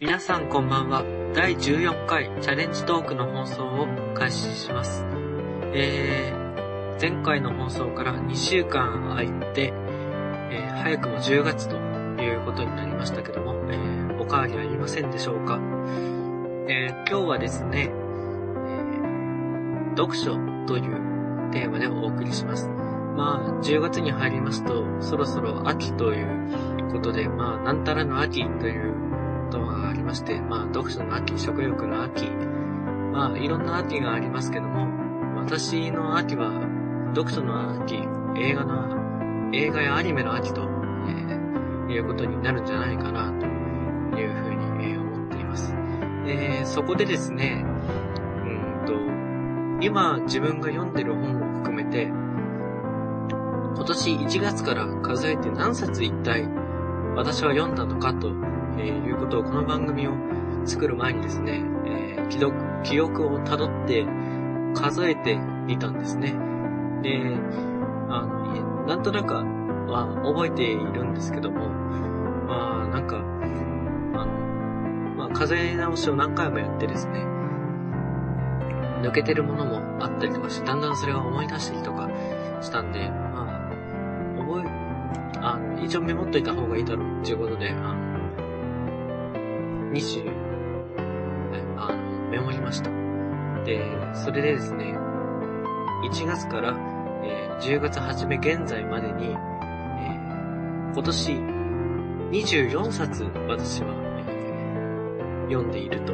皆さんこんばんは。第14回チャレンジトークの放送を開始します。えー、前回の放送から2週間空いて、えー、早くも10月ということになりましたけども、えー、お変わりありませんでしょうか。えー、今日はですね、えー、読書というテーマでお送りします。まあ、10月に入りますと、そろそろ秋ということで、まあ、なんたらの秋ということがありまして、まあ、読書の秋、食欲の秋、まあ、いろんな秋がありますけども、私の秋は、読書の秋、映画の、映画やアニメの秋と、えー、いうことになるんじゃないかな、というふうに、え、思っています。えー、そこでですね、うんと、今自分が読んでる本を含めて、今年1月から数えて何冊一体私は読んだのかとえ、いうことをこの番組を作る前にですね、えー、記録、記憶を辿って数えてみたんですね。で、あの、なんとなくは覚えているんですけども、まあ、なんか、あの、まあ、数え直しを何回もやってですね、抜けてるものもあったりとかして、だんだんそれが思い出したりとかしたんで、まあ、覚え、あの、一応メモっといた方がいいだろうっていうことで、あの、20、あの、メモりました。で、それでですね、1月から、えー、10月初め現在までに、えー、今年24冊私は、えー、読んでいると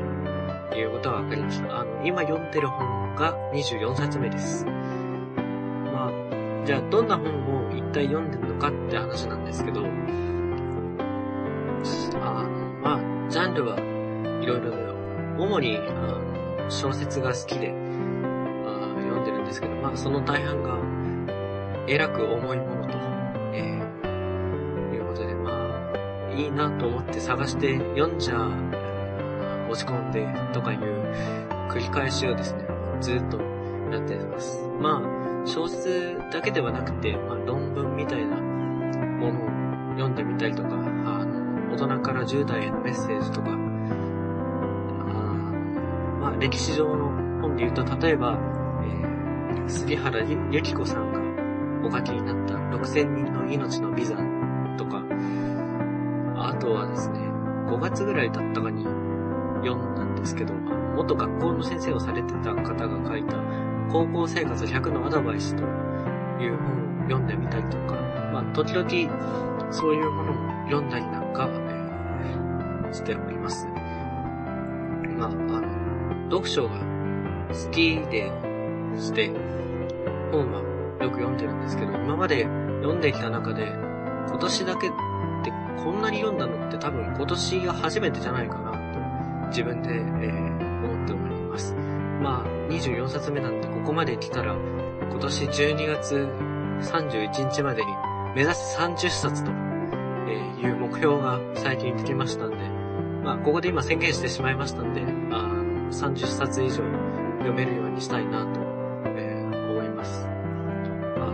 いうことが分かりました。あの、今読んでる本が24冊目です。まあ、じゃあどんな本を一体読んでるのかって話なんですけど、あの、ジャンルはいろいろだよ。主に、あ小説が好きで、読んでるんですけど、まあその大半が、えらく重いものと、えー、いうことで、まあ、いいなと思って探して読んじゃ、落ち込んでとかいう繰り返しをですね、ずっとやってます。まあ、小説だけではなくて、まあ論文みたいなものを読んでみたりとか、大人から10代へのメッセージとか、あまあ、歴史上の本で言うと、例えば、えー、杉原ゆき子さんがお書きになった6000人の命のビザとか、あとはですね、5月ぐらいだったかに読んだんですけど、元学校の先生をされてた方が書いた高校生活100のアドバイスという本を読んでみたりとか、まあ、時々そういうものも読んだりなんか、しております。まあ、あの、読書が好きでして、本はよく読んでるんですけど、今まで読んできた中で、今年だけってこんなに読んだのって多分今年が初めてじゃないかなと自分で、えー、思っております。まあ、24冊目なんでここまで来たら今年12月31日までに目指す30冊という目標が最近できましたんで、まあ、ここで今宣言してしまいましたんで、あの30冊以上読めるようにしたいなと、えー、思います。あ、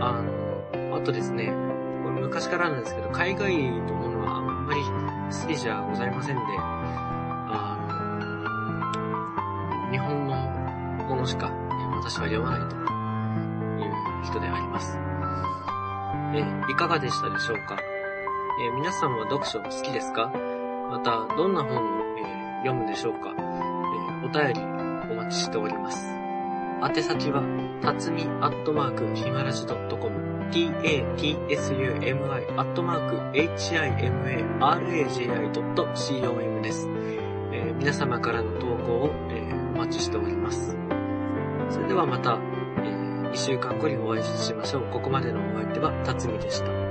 あの、あとですね、これ昔からなんですけど、海外のものはあんまり好きじゃございませんで、あの、日本のものしか私は読まないという人であります。え、いかがでしたでしょうか？え、皆さんは読書好きですか？また、どんな本を、えー、読むでしょうか、えー、お便りお待ちしております。宛先は、たつみアットマークひまらじ .com tatsumi アットマーク himaraji.com です、えー。皆様からの投稿を、えー、お待ちしております。それではまた、えー、1週間後にお会いしましょう。ここまでのお相手は、たつみでした。